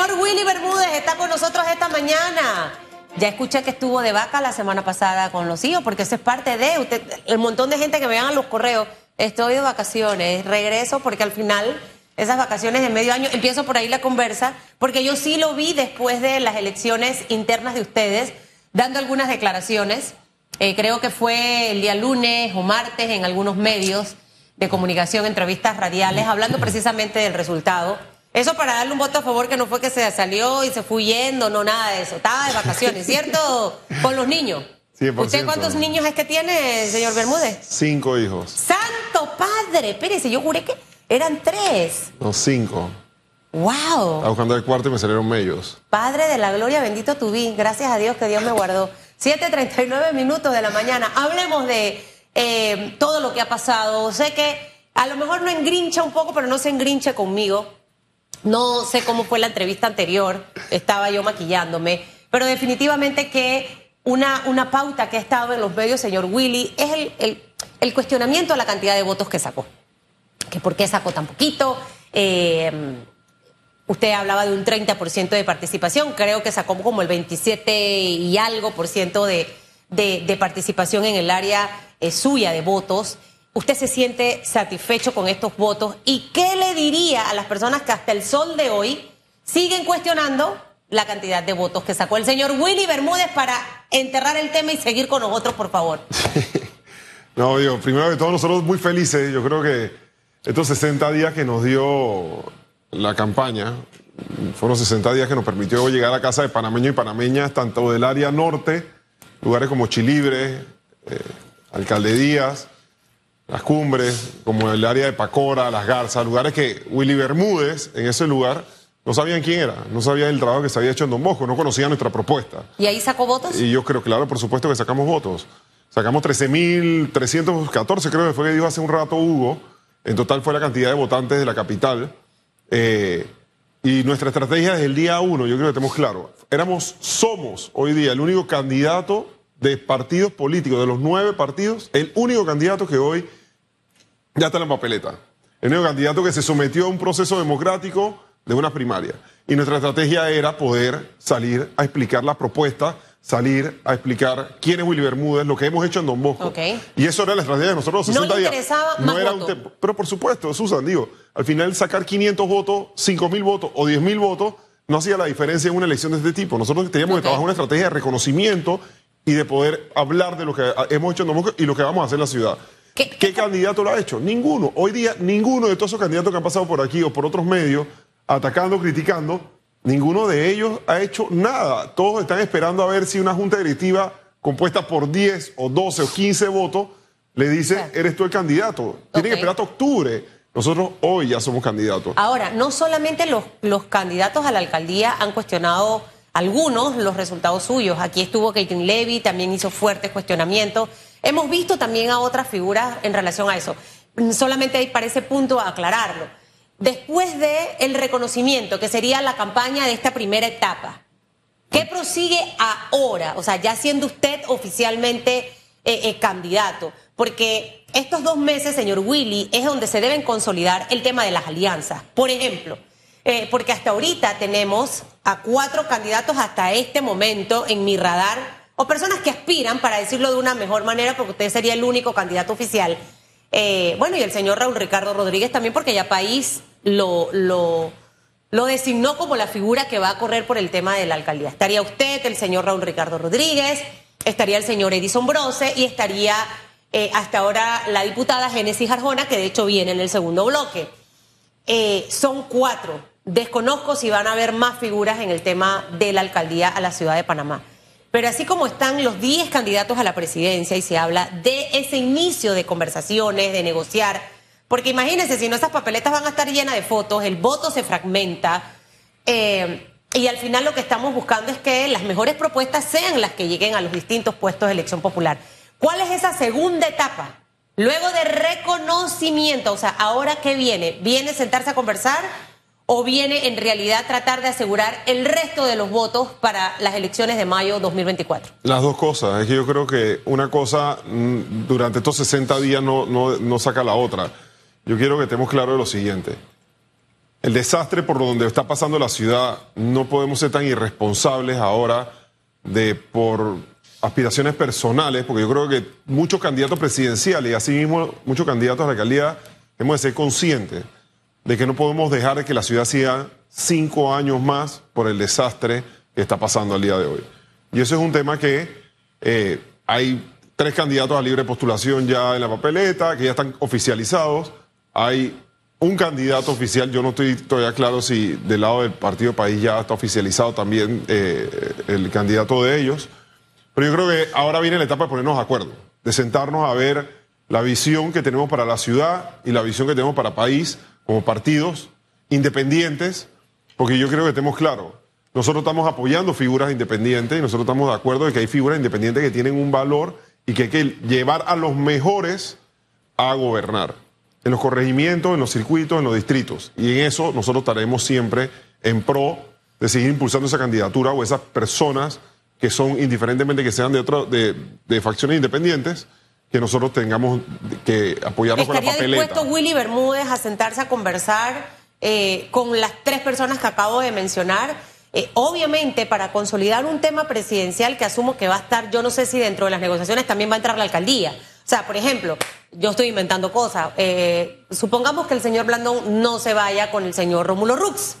señor Willy Bermúdez está con nosotros esta mañana. Ya escuché que estuvo de vaca la semana pasada con los hijos, porque eso es parte de usted, el montón de gente que me a los correos. Estoy de vacaciones, regreso porque al final esas vacaciones de medio año, empiezo por ahí la conversa, porque yo sí lo vi después de las elecciones internas de ustedes, dando algunas declaraciones. Eh, creo que fue el día lunes o martes en algunos medios de comunicación, entrevistas radiales, hablando precisamente del resultado. Eso para darle un voto a favor que no fue que se salió y se fue yendo, no nada de eso. Estaba de vacaciones, ¿cierto? Con los niños. 100%. ¿Usted cuántos niños es que tiene, señor Bermúdez? Cinco hijos. Santo Padre, espérese, yo juré que eran tres. No, cinco. ¡Wow! Estaba buscando el cuarto y me salieron medios. Padre de la gloria, bendito tu vi. Gracias a Dios que Dios me guardó. 7:39 minutos de la mañana. Hablemos de eh, todo lo que ha pasado. Sé que a lo mejor no engrincha un poco, pero no se engrinche conmigo. No sé cómo fue la entrevista anterior. Estaba yo maquillándome. Pero definitivamente que una, una pauta que ha estado en los medios, señor Willy, es el, el- cuestionamiento a la cantidad de votos que sacó. Que por qué sacó tan poquito. Eh, Usted hablaba de un 30% de participación, creo que sacó como el 27 y algo por ciento de, de- de participación en el área eh, suya de votos. ¿Usted se siente satisfecho con estos votos? ¿Y qué le diría a las personas que hasta el sol de hoy siguen cuestionando la cantidad de votos que sacó el señor Willy Bermúdez para enterrar el tema y seguir con nosotros, por favor? No, digo, primero que todo, nosotros muy felices. Yo creo que estos 60 días que nos dio la campaña, fueron 60 días que nos permitió llegar a casa de panameños y panameñas, tanto del área norte, lugares como Chilibre, eh, Alcalde Díaz, Las Cumbres, como el área de Pacora, Las Garzas, lugares que Willy Bermúdez, en ese lugar, no sabían quién era, no sabían el trabajo que se había hecho en Don Bosco, no conocían nuestra propuesta. ¿Y ahí sacó votos? Y yo creo, claro, por supuesto que sacamos votos. Sacamos 13.314, creo que fue que dijo hace un rato Hugo. En total fue la cantidad de votantes de la capital. Eh, y nuestra estrategia desde el día uno, yo creo que tenemos claro. Éramos, somos hoy día el único candidato de partidos políticos, de los nueve partidos, el único candidato que hoy ya está en la papeleta. El único candidato que se sometió a un proceso democrático de una primaria. Y nuestra estrategia era poder salir a explicar la propuesta, salir a explicar quién es Willy Bermúdez, lo que hemos hecho en Don Bosco. Y eso era la estrategia de nosotros los No 60 le días. interesaba no más era voto. un te- Pero por supuesto, Susan, digo, al final sacar 500 votos, 5.000 votos o 10.000 votos no hacía la diferencia en una elección de este tipo. Nosotros teníamos Ok. que trabajar una estrategia de reconocimiento y de poder hablar de lo que hemos hecho en Don Bosco y lo que vamos a hacer en la ciudad. ¿Qué- ¿Qué, candidato lo ha hecho? Ninguno. Hoy día, ninguno de todos esos candidatos que han pasado por aquí o por otros medios, atacando, criticando, ninguno de ellos ha hecho nada. Todos están esperando a ver si una junta directiva compuesta por 10 o 12 o 15 votos le dice, Claro. eres tú el candidato. Tienen Ok. que esperar hasta octubre. Nosotros hoy ya somos candidatos. Ahora, no solamente los, los candidatos a la alcaldía han cuestionado algunos los resultados suyos. Aquí estuvo Caitlin Levy, también hizo fuertes cuestionamientos. Hemos visto también a otras figuras en relación a eso. Solamente hay para ese punto aclararlo. Después de el reconocimiento, que sería la campaña de esta primera etapa, ¿qué prosigue ahora? O sea, ya siendo usted oficialmente eh, eh, candidato. Porque estos dos meses, señor Willy, es donde se deben consolidar el tema de las alianzas. Por ejemplo, eh, porque hasta ahorita tenemos a cuatro candidatos hasta este momento en mi radar, o personas que aspiran, para decirlo de una mejor manera, porque usted sería el único candidato oficial. Eh, bueno, y el señor Raúl Ricardo Rodríguez también, porque ya País lo, lo, lo designó como la figura que va a correr por el tema de la alcaldía. Estaría usted, el señor Raúl Ricardo Rodríguez, estaría el señor Edison Brose y estaría eh, hasta ahora la diputada Génesis Arjona, que de hecho viene en el segundo bloque. Eh, son cuatro. Desconozco si van a haber más figuras en el tema de la alcaldía a la ciudad de Panamá. Pero así como están los 10 candidatos a la presidencia y se habla de ese inicio de conversaciones, de negociar, porque imagínense, si no esas papeletas van a estar llenas de fotos, el voto se fragmenta, eh, y al final lo que estamos buscando es que las mejores propuestas sean las que lleguen a los distintos puestos de elección popular. ¿Cuál es esa segunda etapa? Luego de reconocimiento, o sea, ¿ahora qué viene? ¿Viene sentarse a conversar o viene en realidad tratar de asegurar el resto de los votos para las elecciones de mayo 2024? Las dos cosas. Es que yo creo que una cosa mm, durante estos 60 días no, no, no saca la otra. Yo quiero que estemos claros de lo siguiente. el desastre por donde está pasando la ciudad, no podemos ser tan irresponsables ahora de por aspiraciones personales, porque yo creo que muchos candidatos presidenciales y asimismo muchos candidatos a la alcaldía hemos de ser conscientes de que no podemos dejar que la ciudad siga cinco años más por el desastre que está pasando al día de hoy. Y eso es un tema que eh, hay tres candidatos a libre postulación ya en la papeleta, que ya están oficializados. Hay un candidato oficial, yo no estoy todavía claro si del lado del Partido País ya está oficializado también eh, el candidato de ellos. Pero yo creo que ahora viene la etapa de ponernos de acuerdo, de sentarnos a ver la visión que tenemos para la ciudad y la visión que tenemos para el país como partidos independientes, porque yo creo que tenemos claro, nosotros estamos apoyando figuras independientes y nosotros estamos de acuerdo de que hay figuras independientes que tienen un valor y que hay que llevar a los mejores a gobernar, en los corregimientos, en los circuitos, en los distritos. Y en eso nosotros estaremos siempre en pro de seguir impulsando esa candidatura o esas personas que son, indiferentemente que sean de, otro, de facciones independientes, que nosotros tengamos que apoyarnos con la papeleta. ¿Estaría dispuesto Willy Bermúdez a sentarse a conversar eh, con las tres personas que acabo de mencionar? Eh, obviamente, para consolidar un tema presidencial que asumo que va a estar, yo no sé si dentro de las negociaciones también va a entrar la alcaldía. O sea, por ejemplo, yo estoy inventando cosas. Eh, supongamos que el señor Blandón no se vaya con el señor Rómulo Rux.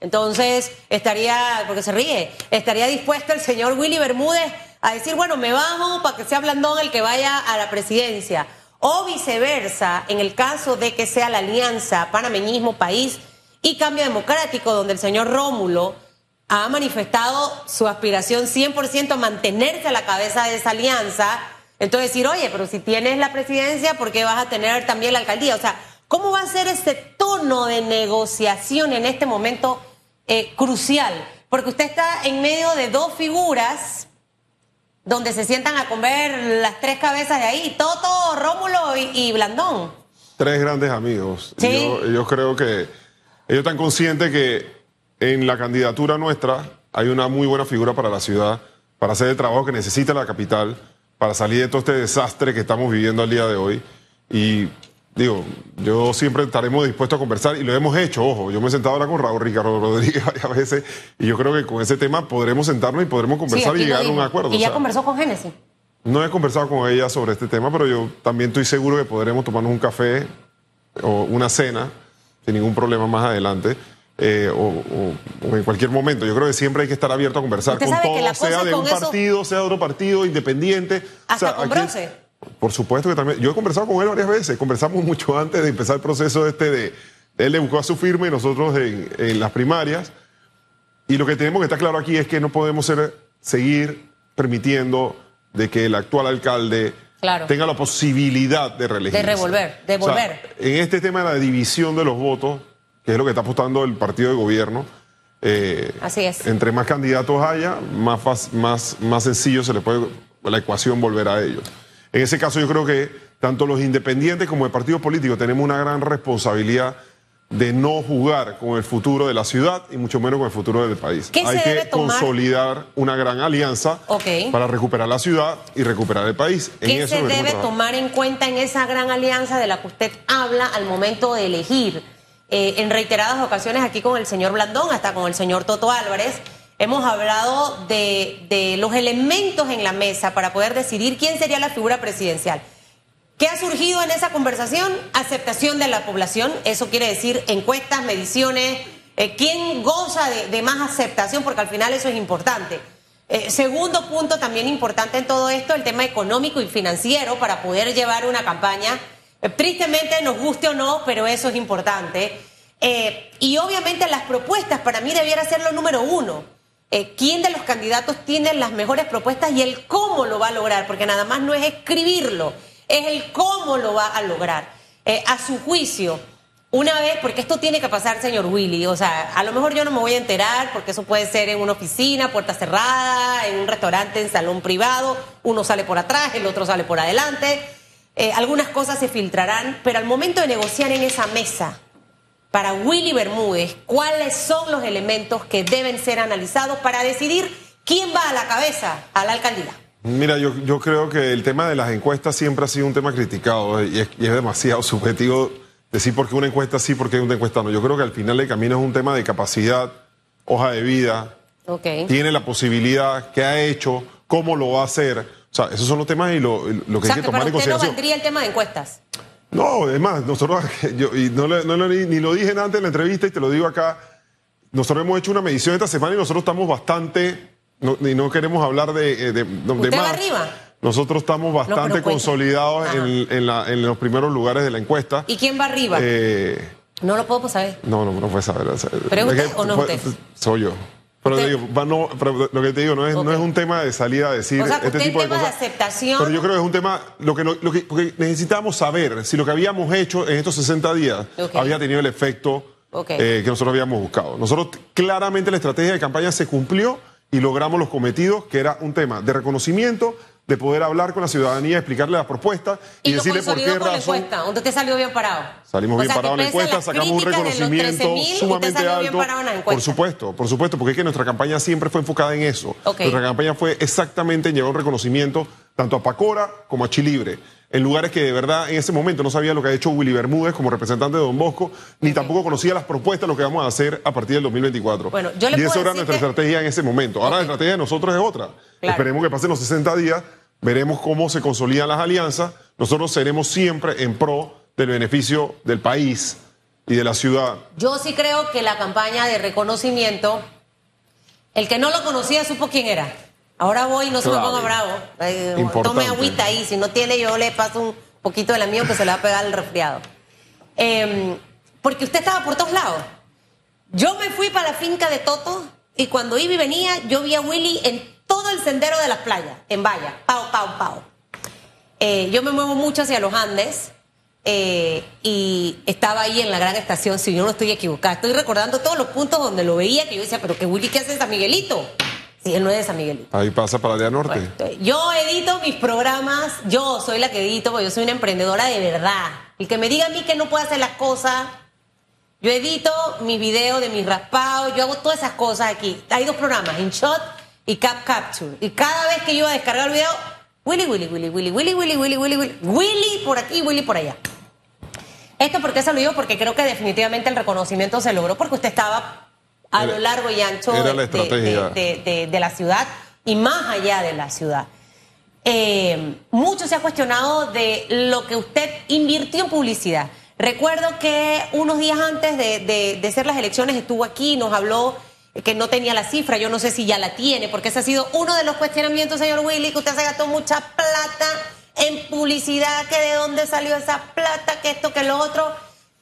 Entonces, estaría, porque se ríe, estaría dispuesto el señor Willy Bermúdez a decir, bueno, me bajo para que sea Blandón el que vaya a la presidencia. O viceversa, en el caso de que sea la alianza panameñismo país y cambio democrático, donde el señor Rómulo ha manifestado su aspiración 100% a mantenerse a la cabeza de esa alianza. Entonces decir, oye, pero si tienes la presidencia, ¿por qué vas a tener también la alcaldía? O sea, ¿cómo va a ser ese tono de negociación en este momento eh, crucial, porque usted está en medio de dos figuras donde se sientan a comer las tres cabezas de ahí, Toto, Rómulo y, Blandón. Tres grandes amigos. Yo, creo que ellos están conscientes que en la candidatura nuestra hay una muy buena figura para la ciudad, para hacer el trabajo que necesita la capital, para salir de todo este desastre que estamos viviendo al día de hoy. Y Digo, yo siempre estaremos dispuestos a conversar y lo hemos hecho, ojo, yo me he sentado ahora con Raúl Ricardo Rodríguez varias veces y yo creo que con ese tema podremos sentarnos y podremos conversar y llegar a un acuerdo. ¿Y ya conversó con Génesis? No he conversado con ella sobre este tema, pero yo también estoy seguro que podremos tomarnos un café o una cena sin ningún problema más adelante. Eh, o, en cualquier momento. Yo creo que siempre hay que estar abierto a conversar con todo, sea de un partido, sea de otro partido, independiente. Hasta con por supuesto que también. Yo he conversado con él varias veces. Conversamos mucho antes de empezar el proceso este de. Él le buscó a su firma y nosotros en, las primarias. Y lo que tenemos que estar claro aquí es que no podemos ser, seguir permitiendo de que el actual alcalde tenga la posibilidad de reelegirse. De revolver, de volver. en este tema de la división de los votos, que es lo que está apostando el partido de gobierno, eh, Así es. entre más candidatos haya, más, más, más sencillo se le puede la ecuación volver a ellos. En ese caso yo creo que tanto los independientes como el partido político tenemos una gran responsabilidad de no jugar con el futuro de la ciudad y mucho menos con el futuro del país. Hay que consolidar una gran alianza para recuperar la ciudad y recuperar el país. ¿Qué se debe tomar en cuenta en esa gran alianza de la que usted habla al momento de elegir? Eh, en reiteradas ocasiones aquí con el señor Blandón, hasta con el señor Toto Álvarez Hemos hablado de, los elementos en la mesa para poder decidir quién sería la figura presidencial. ¿Qué ha surgido en esa conversación? Aceptación de la población, eso quiere decir encuestas, mediciones, eh, quién goza de, más aceptación, porque al final eso es importante. Eh, segundo punto también importante en todo esto, el tema económico y financiero para poder llevar una campaña. Eh, tristemente, nos guste o no, pero eso es importante. y obviamente las propuestas para mí debiera ser lo número uno. Eh, quién de los candidatos tiene las mejores propuestas y el cómo lo va a lograr, porque nada más no es escribirlo, es el cómo lo va a lograr. Eh, a su juicio, una vez, porque esto tiene que pasar, señor Willy, o sea, a lo mejor yo no me voy a enterar, porque eso puede ser en una oficina, puerta cerrada, en un restaurante, en salón privado, uno sale por atrás, el otro sale por adelante, eh, algunas cosas se filtrarán, pero al momento de negociar en esa mesa, para Willy Bermúdez, ¿cuáles son los elementos que deben ser analizados para decidir quién va a la cabeza a la alcaldía? Mira, yo, yo creo que el tema de las encuestas siempre ha sido un tema criticado y es, demasiado subjetivo decir por qué una encuesta sí, por qué una encuesta no. Yo creo que al final el camino es un tema de capacidad, hoja de vida, tiene la posibilidad, qué ha hecho, cómo lo va a hacer. O sea, esos son los temas y lo, lo que O sea, hay que que tomar para en usted no consideración. valdría el tema de encuestas. No, es más, nosotros, yo, y no, le- no le- ni lo dije antes en la entrevista y te lo digo acá, nosotros hemos hecho una medición esta semana y nosotros estamos bastante, no, y no queremos hablar de, eh, de, de ¿Usted va más. arriba? Nosotros estamos bastante consolidados en, en la- en los primeros lugares de la encuesta. ¿Y quién va arriba? Eh, no lo puedo saber. no, no, no puedes saber. ¿Pero es que usted o no fue- usted? Soy yo. Pero, te digo, no, pero lo que te digo no es, no es un tema de salida a decir O sea, que este tipo de tema de cosas. aceptación- Pero yo creo que es un tema, lo que, lo, que porque necesitamos saber si lo que habíamos hecho en estos 60 días había tenido el efecto eh, que nosotros habíamos buscado. Nosotros claramente la estrategia de campaña se cumplió y logramos los cometidos, que era un tema de reconocimiento, de poder hablar con la ciudadanía, explicarle las propuestas y, Y, decirle por qué con la razón. encuesta, donde usted salió bien parado. Salimos O bien parados en la encuesta, sacamos un reconocimiento 13.000, sumamente alto. Por supuesto, por supuesto, porque es que nuestra campaña siempre fue enfocada en eso. Nuestra campaña fue exactamente en llevar un reconocimiento tanto a Pacora como a Chilibre, en lugares que de verdad en ese momento no sabía lo que ha hecho Willy Bermúdez como representante de Don Bosco, ni tampoco conocía las propuestas de lo que vamos a hacer a partir del 2024. Bueno, yo le y eso era nuestra que- estrategia en ese momento. Ahora la estrategia de nosotros es otra. Claro. Esperemos que pasen los 60 días, veremos cómo se consolidan las alianzas. Nosotros seremos siempre en pro del beneficio del país y de la ciudad. Yo sí creo que la campaña de reconocimiento, el que no lo conocía supo quién era. Ahora voy, no se me ponga bravo. Eh, tome agüita ahí, si no tiene yo le paso un poquito de la mío que se le va a pegar el resfriado. Eh, porque usted estaba por todos lados. Yo me fui para la finca de Toto y cuando iba y venía yo vi a Willy en todo el sendero de las playas, en Valla, pau, pau, pau. Eh, yo me muevo mucho hacia los Andes eh, y estaba ahí en la gran estación, si yo no estoy equivocada. Estoy recordando todos los puntos donde lo veía que yo decía, pero que Willy, ¿qué hace en San Miguelito? Él no es de San Miguelito. Ahí pasa para el área norte. Bueno, yo edito mis programas, yo soy la que edito, porque yo soy una emprendedora de verdad. El que me diga a mí que no puede hacer las cosas, yo edito mis videos de mis raspados, yo hago todas esas cosas aquí. Hay dos programas, InShot y Cap Capture. Y cada vez que yo iba a descargar el video, Willy, Willy, Willy, Willy, Willy, Willy, Willy, Willy, Willy, Willy por aquí, Willy por allá. Esto porque se lo digo porque creo que definitivamente el reconocimiento se logró porque usted estaba a Era- lo largo y ancho de- la de- de ciudad y más allá de la ciudad. Eh, mucho se ha cuestionado de lo que usted invirtió en publicidad. Recuerdo que unos días antes de, de- de ser las elecciones estuvo aquí, nos habló que no tenía la cifra, yo no sé si ya la tiene, porque ese ha sido uno de los cuestionamientos, señor Willy, que usted se gastó mucha plata en publicidad, que de dónde salió esa plata, que esto, que lo otro.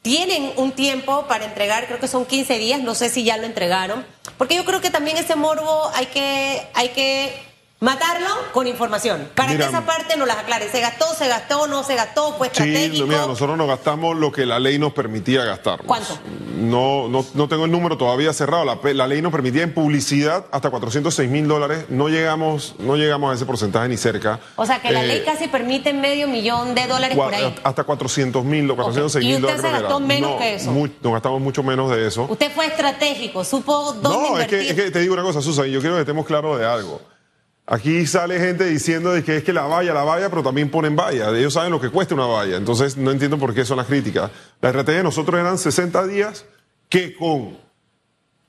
Tienen un tiempo para entregar, creo que son 15 días, no sé si ya lo entregaron, porque yo creo que también ese morbo hay que, hay que matarlo con información, para Mira, que esa parte nos las aclare. ¿Se gastó, se gastó, no se gastó, fue Sí, estratégico? mira, nosotros nos gastamos lo que la ley nos permitía gastarnos. ¿Cuánto? No, no, no tengo el número todavía cerrado. La, ley nos permitía en publicidad hasta 406 mil dólares. No llegamos, no llegamos a ese porcentaje ni cerca. O sea, que la Eh, ley casi permite medio millón de dólares cua- por ahí. Hasta 400 mil o 406 ¿Y mil usted dólares. se creo que gastó menos No, que eso? mu- nos gastamos mucho menos de eso. Usted fue estratégico, supo dónde No, es invertir. que, es que te digo una cosa, Susan, y yo quiero que estemos claros de algo. Aquí sale gente diciendo de que es que la valla, la valla, pero también ponen valla. Ellos saben lo que cuesta una valla. Entonces no entiendo por qué son las críticas. La estrategia de nosotros eran 60 días que con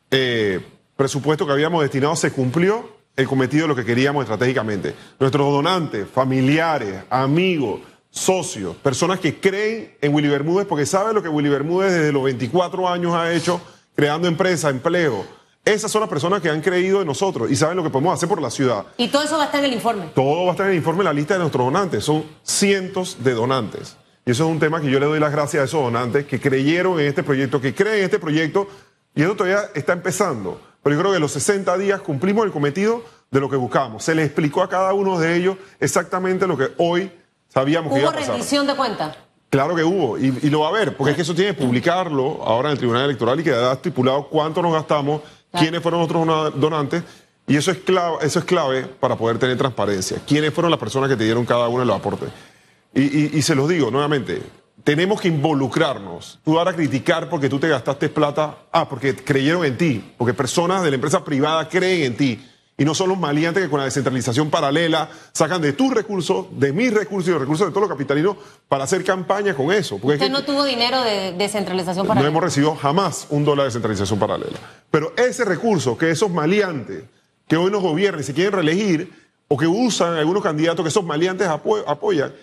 eh, presupuesto que habíamos destinado se cumplió el cometido de lo que queríamos estratégicamente. Nuestros donantes, familiares, amigos, socios, personas que creen en Willy Bermúdez porque saben lo que Willy Bermúdez desde los 24 años ha hecho, creando empresas, empleo. Esas son las personas que han creído en nosotros y saben lo que podemos hacer por la ciudad. Y todo eso va a estar en el informe. Todo va a estar en el informe, en la lista de nuestros donantes. Son cientos de donantes. Y eso es un tema que yo le doy las gracias a esos donantes que creyeron en este proyecto, que creen en este proyecto. Y eso todavía está empezando. Pero yo creo que en los 60 días cumplimos el cometido de lo que buscábamos. Se le explicó a cada uno de ellos exactamente lo que hoy sabíamos que iba Hubo a pasar. rendición de cuentas. Claro que hubo, y, y lo va a ver, porque es que eso tiene que publicarlo ahora en el Tribunal Electoral y quedará estipulado cuánto nos gastamos, Quiénes fueron dona- donantes, y eso es, clave, eso es clave para poder tener transparencia. Quiénes fueron las personas que te dieron cada uno de los aportes. Y, y- y se los digo nuevamente, tenemos que involucrarnos. Tú ahora criticar porque tú te gastaste plata, ah, porque creyeron en ti, porque personas de la empresa privada creen en ti. Y no son los maleantes que con la descentralización paralela sacan de tus recursos, de mis recursos y los recursos de todos los capitalinos para hacer campaña con eso. Porque Usted no tuvo dinero de descentralización paralela. No hemos recibido jamás un dólar de descentralización paralela. Pero ese recurso que esos maleantes que hoy nos gobiernan y se quieren reelegir, o que usan algunos candidatos que esos maleantes apoyan,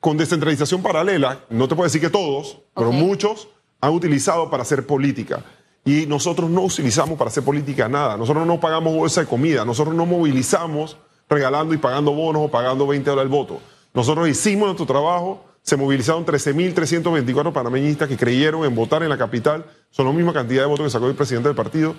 con descentralización paralela, no te puedo decir que todos, pero muchos han utilizado para hacer política. Y nosotros no utilizamos para hacer política nada. Nosotros no pagamos bolsa de comida. Nosotros no movilizamos regalando y pagando bonos o pagando 20 dólares el voto. Nosotros hicimos nuestro trabajo. Se movilizaron 13.324 panameñistas que creyeron en votar en la capital. Son la misma cantidad de votos que sacó el presidente del partido.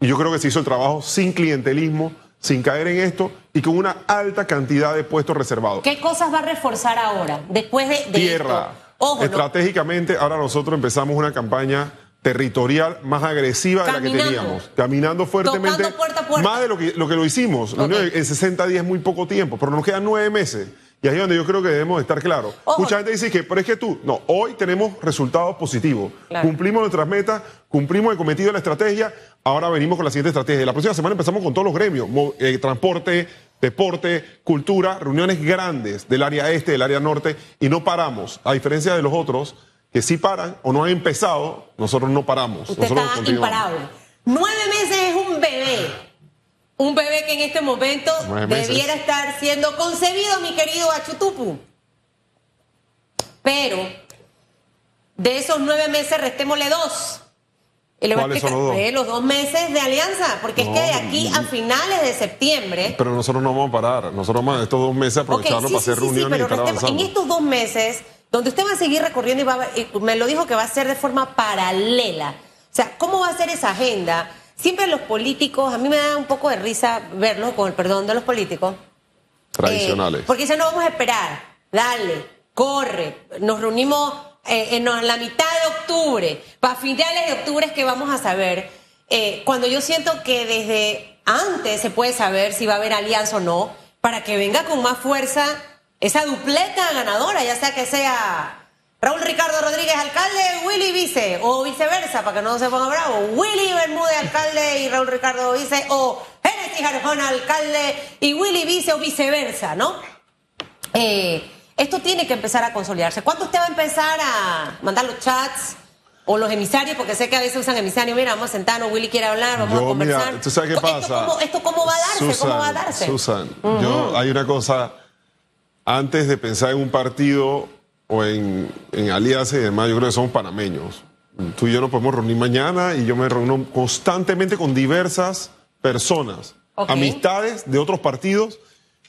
Y yo creo que se hizo el trabajo sin clientelismo, sin caer en esto y con una alta cantidad de puestos reservados. ¿Qué cosas va a reforzar ahora, después de, Tierra. Estratégicamente, ahora nosotros empezamos una campaña territorial más agresiva de la que teníamos, caminando fuertemente, más de lo que, lo que lo hicimos. En 60 días es muy poco tiempo, pero nos quedan nueve meses. Y ahí es donde yo creo que debemos estar claros. Mucha gente dice que, pero es que tú, no, hoy tenemos resultados positivos. Cumplimos nuestras metas, cumplimos el cometido de la estrategia, ahora venimos con la siguiente estrategia. La próxima semana empezamos con todos los gremios, eh, transporte, deporte, cultura, reuniones grandes del área este, del área norte, y no paramos, a diferencia de los otros que sí paran o no han empezado, nosotros no paramos. Usted está imparable. Nueve meses es un bebé. Un bebé que en este momento debiera estar siendo concebido, mi querido Achutupu. Pero de esos nueve meses, restémosle dos. ¿Cuáles son los dos? Eh, los dos meses de alianza, porque es que de aquí a finales de septiembre. Pero nosotros no vamos a parar. Nosotros vamos estos dos meses aprovecharlo para hacer reuniones y estar. En estos dos meses donde usted va a seguir recorriendo y, va me lo dijo que va a ser de forma paralela. O sea, ¿cómo va a ser esa agenda? Siempre los políticos, a mí me da un poco de risa verlo, con el perdón de los políticos. Tradicionales. Eh, porque dicen, no, vamos a esperar, dale, corre, nos reunimos eh, en la mitad de octubre, para finales de octubre es que vamos a saber. Eh, cuando yo siento que desde antes se puede saber si va a haber alianza o no, para que venga con más fuerza esa dupleta ganadora, ya sea que sea Raúl Ricardo Rodríguez, alcalde, Willy Vice, o viceversa, para que no se ponga bravo, Willy Bermúdez, alcalde, y Raúl Ricardo Vice, o Genesis Arjona, alcalde, y Willy Vice, o viceversa, ¿no? Eh, esto tiene que empezar a consolidarse. ¿Cuándo usted va a empezar a mandar los chats? o los emisarios, porque sé que a veces usan emisarios, mira, vamos a sentarnos, Willy quiere hablar, vamos a conversar. ¿tú sabes qué pasa? ¿Esto cómo, va a darse? ¿Cómo va a darse? Susan, yo, hay una cosa antes de pensar en un partido o en, alianza y demás, yo creo que somos panameños. Tú y yo nos podemos reunir mañana y yo me reúno constantemente con diversas personas, amistades de otros partidos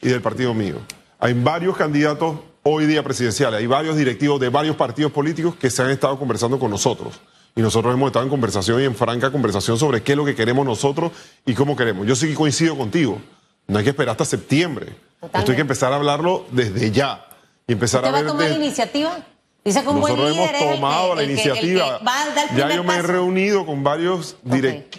y del partido mío. Hay varios candidatos hoy día presidenciales, hay varios directivos de varios partidos políticos que se han estado conversando con nosotros. Y nosotros hemos estado en conversación y en franca conversación sobre qué es lo que queremos nosotros y cómo queremos. Yo sí coincido contigo. No hay que esperar hasta septiembre. Esto hay que empezar a hablarlo desde ya. Y empezar a ver. va a tomar la iniciativa? Dice que un Nosotros buen líder hemos tomado la iniciativa. ya yo me he reunido con varios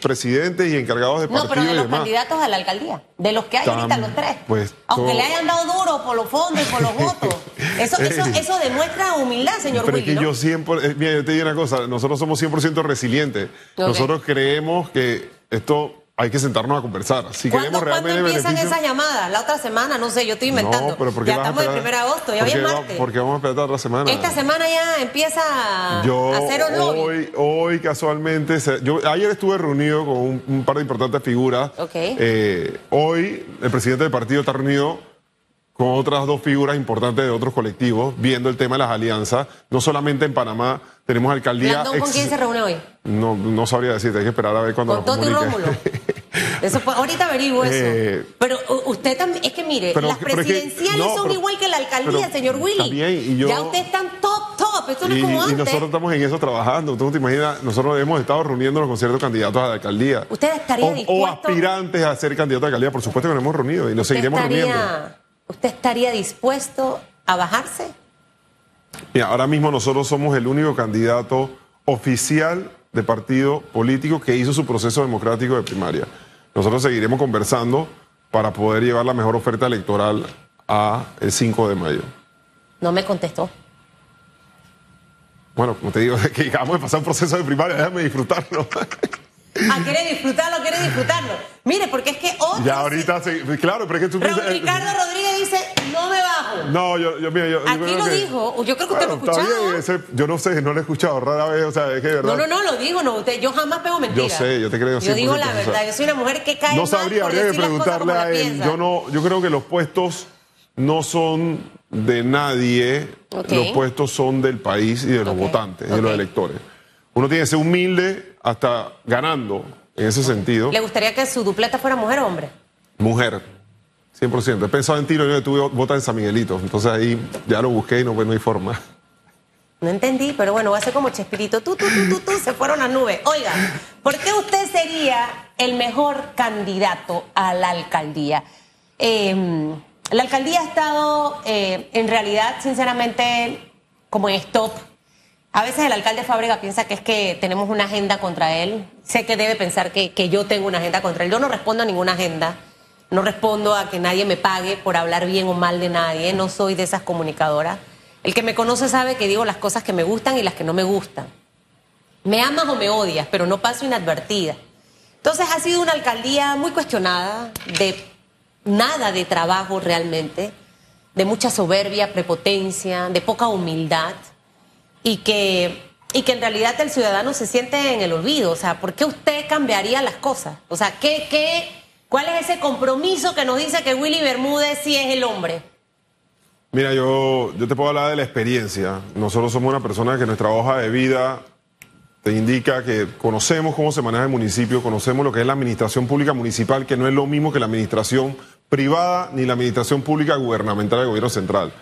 presidentes y encargados de partidos. No, pero de los candidatos a la alcaldía, de los que hay ahorita, los tres. Pues, Aunque le hayan dado duro por los fondos y por los votos. Eso, eso, eso demuestra humildad, señor Pero es que yo siempre. Eh, mira, yo te digo una cosa, nosotros somos 100% resilientes. Nosotros creemos que esto hay que sentarnos a conversar. Si queremos realmente ¿Cuándo empiezan esas llamadas? La otra semana, no sé, yo estoy inventando. No, pero ¿por qué ya estamos el 1 de agosto, ya viene martes. ¿Por qué vamos a esperar otra semana? Esta semana ya empieza a hacer un. Hoy, hoy casualmente, yo ayer estuve reunido con un, par de importantes figuras. Okay. Eh, hoy el presidente del partido está reunido con otras dos figuras importantes de otros colectivos, viendo el tema de las alianzas, no solamente en Panamá, tenemos alcaldía... ¿Con quién se reúne hoy? No, no sabría decirte, hay que esperar a ver cuando Con Toti Rómulo. Eso ahorita averiguo eso. Eh, pero usted también, es que mire, las presidenciales son igual que la alcaldía, señor Willy. y yo, ya usted está top, top, esto no es como antes. Y nosotros estamos en eso trabajando. Tú no te imaginas, nosotros hemos estado reuniéndonos con ciertos candidatos a la alcaldía. ¿Usted estaría dispuesto? O aspirantes a ser candidato a la alcaldía, por supuesto que nos hemos reunido y nos seguiremos reuniendo. ¿Usted estaría dispuesto a bajarse? Mira, ahora mismo nosotros somos el único candidato oficial de partido político que hizo su proceso democrático de primaria. Nosotros seguiremos conversando para poder llevar la mejor oferta electoral a el 5 de mayo. No me contestó. Bueno, como te digo, que acabamos de pasar un proceso de primaria, déjame disfrutarlo. Ah, quiere disfrutarlo, quiere disfrutarlo. Mire, porque es que otros... Ya ahorita sí, claro, pero es que tú Raúl piensas- Ricardo Rodríguez dice, no me bajo. No, yo, yo, mira, yo, Aquí lo que- dijo, yo creo que usted lo ha Bueno, está escuchado. bien, ese- yo no sé, no lo he escuchado, rara vez, o sea, es que de verdad. No, no, no, lo digo, no, usted, yo jamás pego mentiras. Yo sé, yo te creo Yo digo 100%, la verdad, yo soy una mujer que cae No sabría, habría que preguntarle a él. Yo no, yo creo que los puestos no son de nadie, los puestos son del país y de los votantes, de los electores. Uno tiene que ser humilde hasta ganando, en ese sentido. ¿Le gustaría que su dupleta fuera mujer o hombre? Mujer, 100%. He pensado en ti, lo único que tuve vota en San Miguelito. Entonces ahí ya lo busqué y no, pues, no hay forma. No entendí, pero bueno, va a ser como Chespirito. Tú, tú, tú, tú, tú, se fueron las nubes. Oiga, ¿por qué usted sería el mejor candidato a la alcaldía? Eh, la alcaldía ha estado, eh, en realidad, sinceramente, como en stop. A veces el alcalde Fábrega piensa que es que tenemos una agenda contra él. Sé que debe pensar que, que yo tengo una agenda contra él. Yo no respondo a ninguna agenda. No respondo a que nadie me pague por hablar bien o mal de nadie. No soy de esas comunicadoras. El que me conoce sabe que digo las cosas que me gustan y las que no me gustan. Me amas o me odias, pero no paso inadvertida. Entonces ha sido una alcaldía muy cuestionada, de nada de trabajo realmente, de mucha soberbia, prepotencia, de poca humildad y que, y que en realidad el ciudadano se siente en el olvido. O sea, ¿por qué usted cambiaría las cosas? O sea, ¿qué, qué, ¿cuál es ese compromiso que nos dice que Willy Bermúdez sí es el hombre? Mira, yo, yo te puedo hablar de la experiencia. Nosotros somos una persona que nuestra hoja de vida te indica que conocemos cómo se maneja el municipio, conocemos lo que es la administración pública municipal, que no es lo mismo que la administración privada ni la administración pública gubernamental del gobierno central.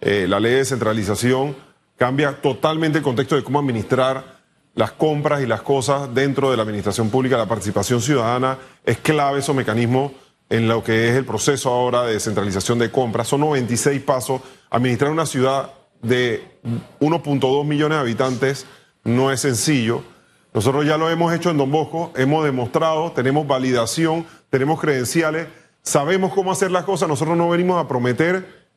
Eh, la ley de descentralización cambia totalmente el contexto de cómo administrar las compras y las cosas dentro de la administración pública. La participación ciudadana es clave esos mecanismos en lo que es el proceso ahora de descentralización de compras. Son 96 pasos. Administrar una ciudad de 1.2 millones de habitantes no es sencillo. Nosotros ya lo hemos hecho en Don Bosco, hemos demostrado, tenemos validación, tenemos credenciales, sabemos cómo hacer las cosas. Nosotros no venimos a prometer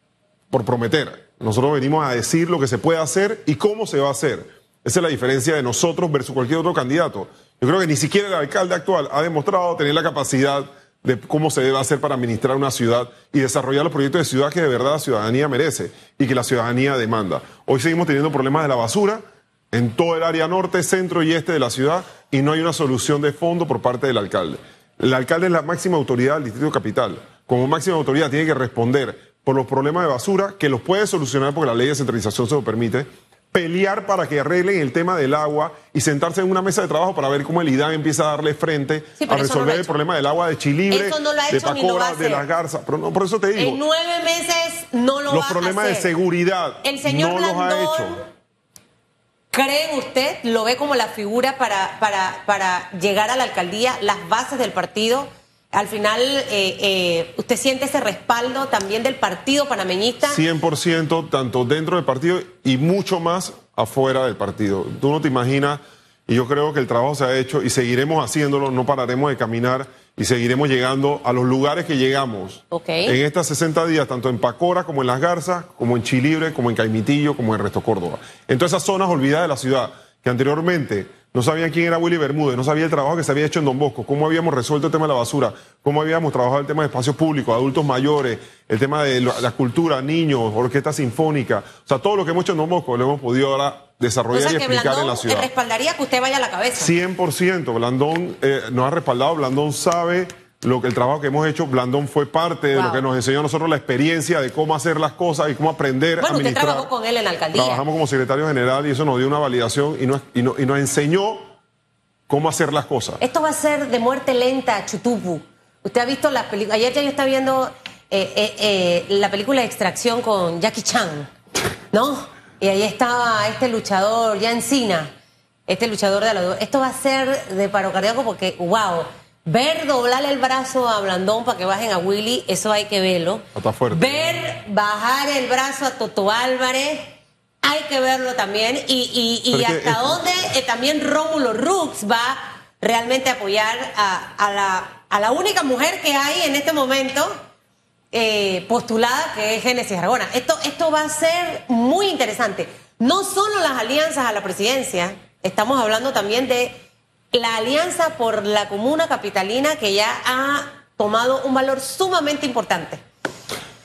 por prometer. Nosotros venimos a decir lo que se puede hacer y cómo se va a hacer. Esa es la diferencia de nosotros versus cualquier otro candidato. Yo creo que ni siquiera el alcalde actual ha demostrado tener la capacidad de cómo se debe hacer para administrar una ciudad y desarrollar los proyectos de ciudad que de verdad la ciudadanía merece y que la ciudadanía demanda. Hoy seguimos teniendo problemas de la basura en todo el área norte, centro y este de la ciudad y no hay una solución de fondo por parte del alcalde. El alcalde es la máxima autoridad del Distrito Capital. Como máxima autoridad tiene que responder por los problemas de basura, que los puede solucionar porque la ley de centralización se lo permite, pelear para que arreglen el tema del agua y sentarse en una mesa de trabajo para ver cómo el IDAN empieza a darle frente Sí, a no resolver el hecho. problema del agua de Chilibre, no lo ha de Pacora, de las garzas. Pero no, por eso te digo, En nueve meses no lo los va problemas a de hacer. seguridad El señor no los ha hecho. ¿Cree usted, lo ve como la figura para, para, para llegar a la alcaldía, las bases del partido? Al final, eh, eh, ¿usted siente ese respaldo también del partido panameñista? 100% tanto dentro del partido y mucho más afuera del partido. Tú no te imaginas, y yo creo que el trabajo se ha hecho y seguiremos haciéndolo, no pararemos de caminar y seguiremos llegando a los lugares que llegamos. En estos 60 días, tanto en Pacora como en Las Garzas, como en Chilibre, como en Caimitillo, como en Resto Córdoba. En todas esas zonas olvidadas de la ciudad, que anteriormente no sabían quién era Willy Bermúdez, no sabía el trabajo que se había hecho en Don Bosco, cómo habíamos resuelto el tema de la basura, cómo habíamos trabajado el tema de espacios públicos, adultos mayores, el tema de la cultura, niños, orquesta sinfónica, o sea, todo lo que hemos hecho en Don Bosco lo hemos podido ahora o desarrollar sea y que explicar en la Blandón ciudad. respaldaría que usted vaya a la cabeza. 100%. Blandón eh, nos ha respaldado, Blandón sabe lo que el trabajo que hemos hecho, Blandón fue parte de lo que nos enseñó a nosotros la experiencia de cómo hacer las cosas y cómo aprender a Bueno, usted administrar. trabajó con él en la alcaldía. Trabajamos como secretario general y eso nos dio una validación y nos, y no- y nos enseñó cómo hacer las cosas. Esto va a ser de muerte lenta, Chutupu. Usted ha visto las películas. Ayer ya yo estaba viendo eh, eh, eh, la película de extracción con Jackie Chan, ¿no? Y ahí estaba este luchador, ya Encina, este luchador de la. Esto va a ser de paro cardíaco porque, wow, ver doblarle el brazo a Blandón para que bajen a Willy, eso hay que verlo. Está fuerte. Ver bajar el brazo a Toto Álvarez. Hay que verlo también. Y, y, hasta es- dónde eh, también Rómulo Rux va realmente a apoyar a, a la, a la única mujer que hay en este momento eh, postulada, que es Génesis Aragona. Esto, esto va a ser muy interesante. No solo las alianzas a la presidencia, estamos hablando también de la alianza por la comuna capitalina que ya ha tomado un valor sumamente importante.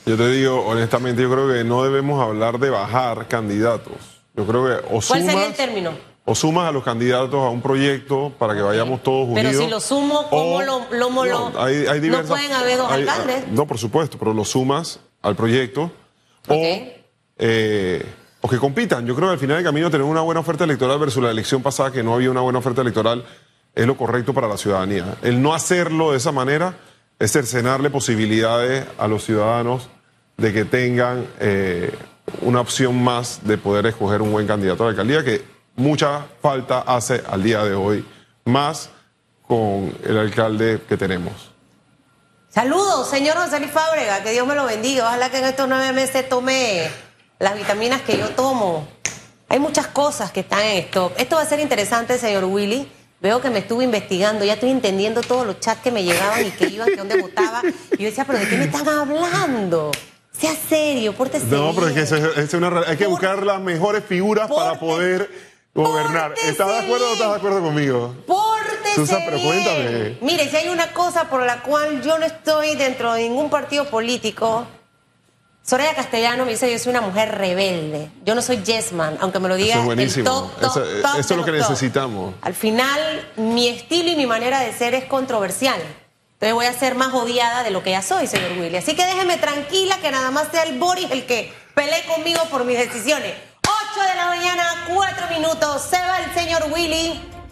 Yo te digo, honestamente, yo creo que no debemos hablar de bajar candidatos. Yo creo que o ¿Cuál sería el sumas, término? o sumas a los candidatos a un proyecto para que vayamos todos unidos. Pero si lo sumo, ¿cómo o- lo- lo- no, lo- hay- hay no pueden haber dos hay- alcaldes? No, por supuesto, pero lo sumas al proyecto. Ok. O, eh, o que compitan. Yo creo que al final del camino tener una buena oferta electoral versus la elección pasada que no había una buena oferta electoral es lo correcto para la ciudadanía. El no hacerlo de esa manera es cercenarle posibilidades a los ciudadanos de que tengan eh, una opción más de poder escoger un buen candidato a la alcaldía que mucha falta hace al día de hoy, más con el alcalde que tenemos. Saludos, señor José Luis Fábrega, que Dios me lo bendiga. Ojalá que en estos nueve meses tome las vitaminas que yo tomo. Hay muchas cosas que están en esto. Esto va a ser interesante, señor Willy. Veo que me estuve investigando, ya estoy entendiendo todos los chats que me llegaban y que iban, que dónde votaba. Y yo decía, pero ¿de qué me están hablando? Sea serio, pórtese No, pero es que bien. es- es una hay que Por- buscar las mejores figuras para poder gobernar. ¿Estás de acuerdo o no estás de bien. acuerdo conmigo? Pórtese Susan, pero bien. cuéntame. Mire, si hay una cosa por la cual yo no estoy dentro de ningún partido político, Soraya Castellano me dice yo soy una mujer rebelde. Yo no soy yes man, aunque me lo diga Eso es el buenísimo. top, top, Eso- top eso es lo que necesitamos. Al final, mi estilo y mi manera de ser es controversial. Entonces voy a ser más odiada de lo que ya soy, señor Willy. Así que déjeme tranquila que nada más sea el Boris el que pelee conmigo por mis decisiones. 8 de la mañana, 4 minutos. Se va el señor Willy.